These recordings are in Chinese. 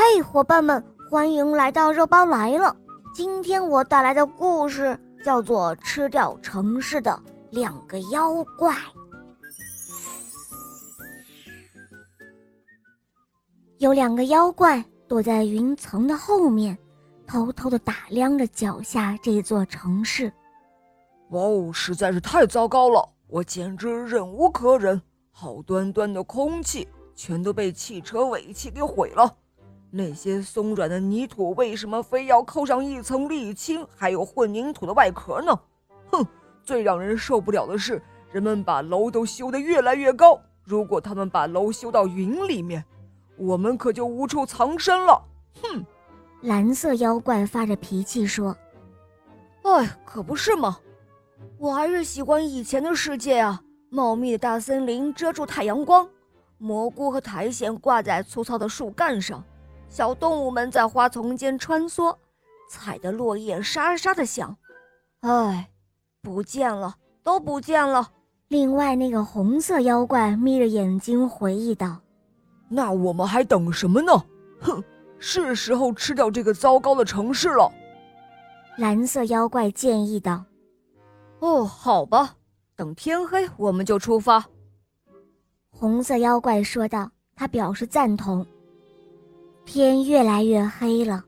嘿，伙伴们，欢迎来到肉包来了。今天我带来的故事叫做《吃掉城市的两个妖怪》。有两个妖怪躲在云层的后面，偷偷的打量着脚下这座城市。哇哦，实在是太糟糕了！我简直忍无可忍，好端端的空气全都被汽车尾气给毁了。那些松软的泥土为什么非要扣上一层沥青，还有混凝土的外壳呢？哼！最让人受不了的是，人们把楼都修得越来越高。如果他们把楼修到云里面，我们可就无处藏身了。哼！蓝色妖怪发着脾气说：“哎，可不是嘛！我还是喜欢以前的世界啊！茂密的大森林遮住太阳光，蘑菇和苔藓挂在粗糙的树干上。”小动物们在花丛间穿梭，踩得落叶沙沙的响。唉，不见了，都不见了。另外，那个红色妖怪眯着眼睛回忆道：“那我们还等什么呢？哼，是时候吃掉这个糟糕的城市了。”蓝色妖怪建议道：“哦，好吧，等天黑我们就出发。”红色妖怪说道，他表示赞同。天越来越黑了，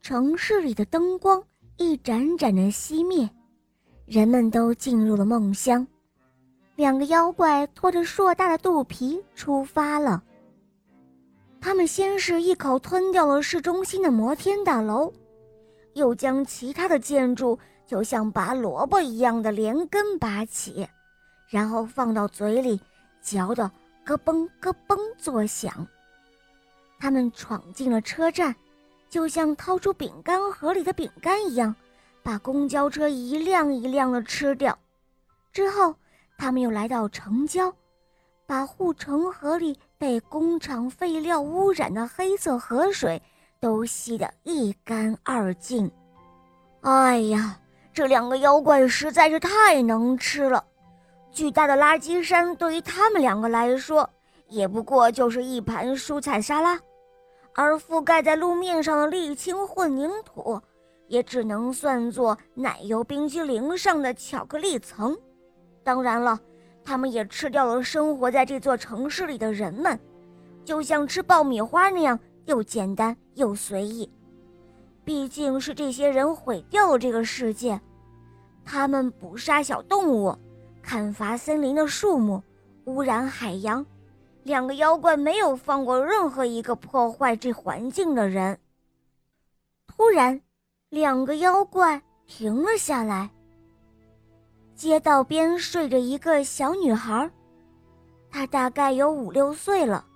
城市里的灯光一盏盏的熄灭，人们都进入了梦乡。两个妖怪拖着硕大的肚皮出发了。他们先是一口吞掉了市中心的摩天大楼，又将其他的建筑就像拔萝卜一样的连根拔起，然后放到嘴里嚼得咯嘣咯嘣作响。他们闯进了车站，就像掏出饼干盒里的饼干一样，把公交车一辆一辆的吃掉。之后，他们又来到城郊，把护城河里被工厂废料污染的黑色河水都吸得一干二净。哎呀，这两个妖怪实在是太能吃了！巨大的垃圾山对于他们两个来说，也不过就是一盘蔬菜沙拉。而覆盖在路面上的沥青混凝土，也只能算作奶油冰淇淋上的巧克力层。当然了，他们也吃掉了生活在这座城市里的人们，就像吃爆米花那样，又简单又随意。毕竟是这些人毁掉了这个世界，他们捕杀小动物，砍伐森林的树木，污染海洋。两个妖怪没有放过任何一个破坏这环境的人。突然，两个妖怪停了下来。街道边睡着一个小女孩，她大概有五六岁了，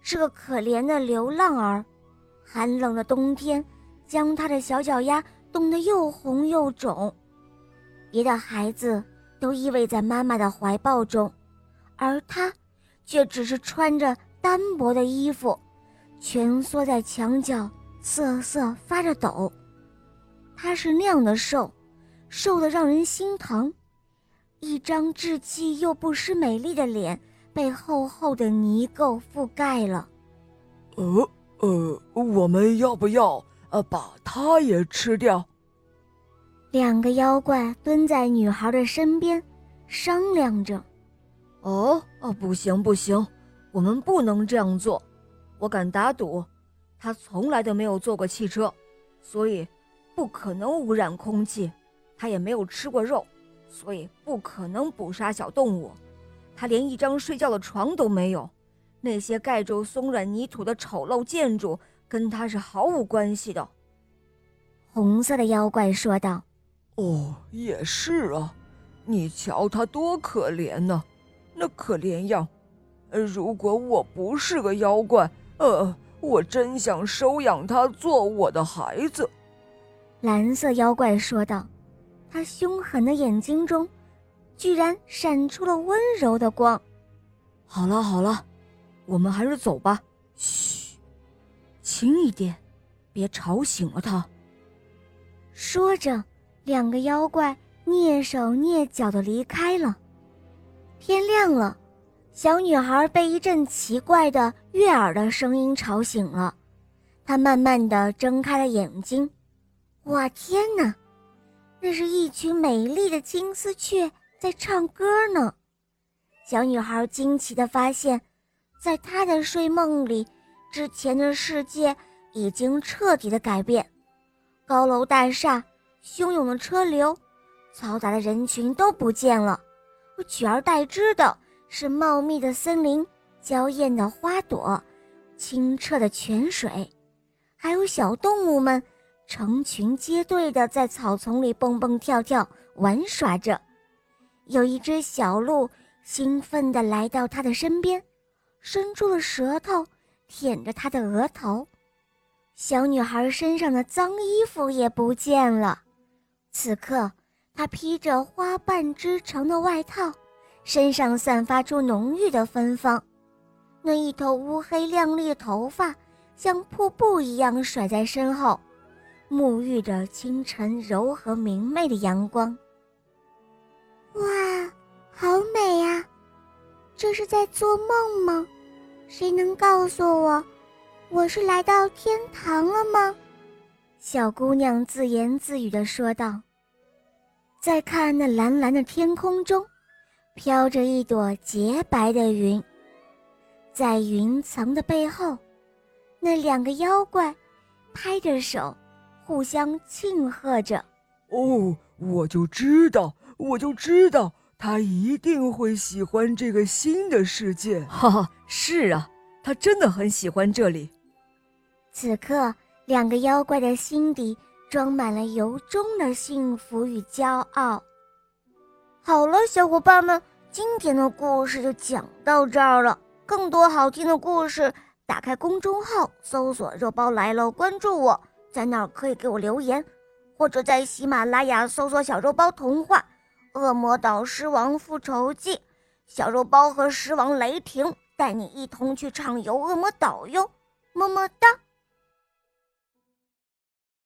是个可怜的流浪儿。寒冷的冬天将她的小脚丫冻得又红又肿。别的孩子都依偎在妈妈的怀抱中，而她。却只是穿着单薄的衣服，蜷缩在墙角，瑟瑟发着抖。他是那样的瘦，瘦得让人心疼。一张稚气又不失美丽的脸被厚厚的泥垢覆盖了。呃呃，我们要不要呃把它也吃掉？两个妖怪蹲在女孩的身边，商量着。哦哦，不行不行，我们不能这样做。我敢打赌，他从来都没有坐过汽车，所以不可能污染空气。他也没有吃过肉，所以不可能捕杀小动物。他连一张睡觉的床都没有。那些盖住松软泥土的丑陋建筑跟他是毫无关系的。红色的妖怪说道：“哦，也是啊，你瞧他多可怜呢。”那可怜样，呃，如果我不是个妖怪，呃，我真想收养他做我的孩子。”蓝色妖怪说道，他凶狠的眼睛中，居然闪出了温柔的光。好了好了，我们还是走吧。嘘，轻一点，别吵醒了他。说着，两个妖怪蹑手蹑脚的离开了。天亮了，小女孩被一阵奇怪的悦耳的声音吵醒了。她慢慢的睁开了眼睛。哇，天哪！那是一群美丽的金丝雀在唱歌呢。小女孩惊奇地发现，在她的睡梦里，之前的世界已经彻底的改变。高楼大厦、汹涌的车流、嘈杂的人群都不见了，取而代之的是茂密的森林、娇艳的花朵、清澈的泉水，还有小动物们成群结队地在草丛里蹦蹦跳跳玩耍着。有一只小鹿。兴奋地来到他的身边，伸出了舌头舔着他的额头。小女孩身上的脏衣服也不见了。此刻，她披着花瓣织成的外套，身上散发出浓郁的芬芳。那一头乌黑亮丽的头发像瀑布一样甩在身后，沐浴着清晨柔和明媚的阳光。哇！好美呀，这是在做梦吗？谁能告诉我，我是来到天堂了吗？小姑娘自言自语地说道。再看那蓝蓝的天空中，飘着一朵洁白的云，在云层的背后，那两个妖怪拍着手，互相庆贺着。哦，我就知道，我就知道。他一定会喜欢这个新的世界，哈哈！是啊，他真的很喜欢这里。此刻，两个妖怪的心底装满了由衷的幸福与骄傲。好了，小伙伴们，今天的故事就讲到这儿了。更多好听的故事，打开公众号搜索“肉包来了”，关注我，在那儿可以给我留言，或者在喜马拉雅搜索“小肉包童话”。《恶魔岛狮王复仇记》，小肉包和狮王雷霆带你一同去畅游恶魔岛哟，么么哒。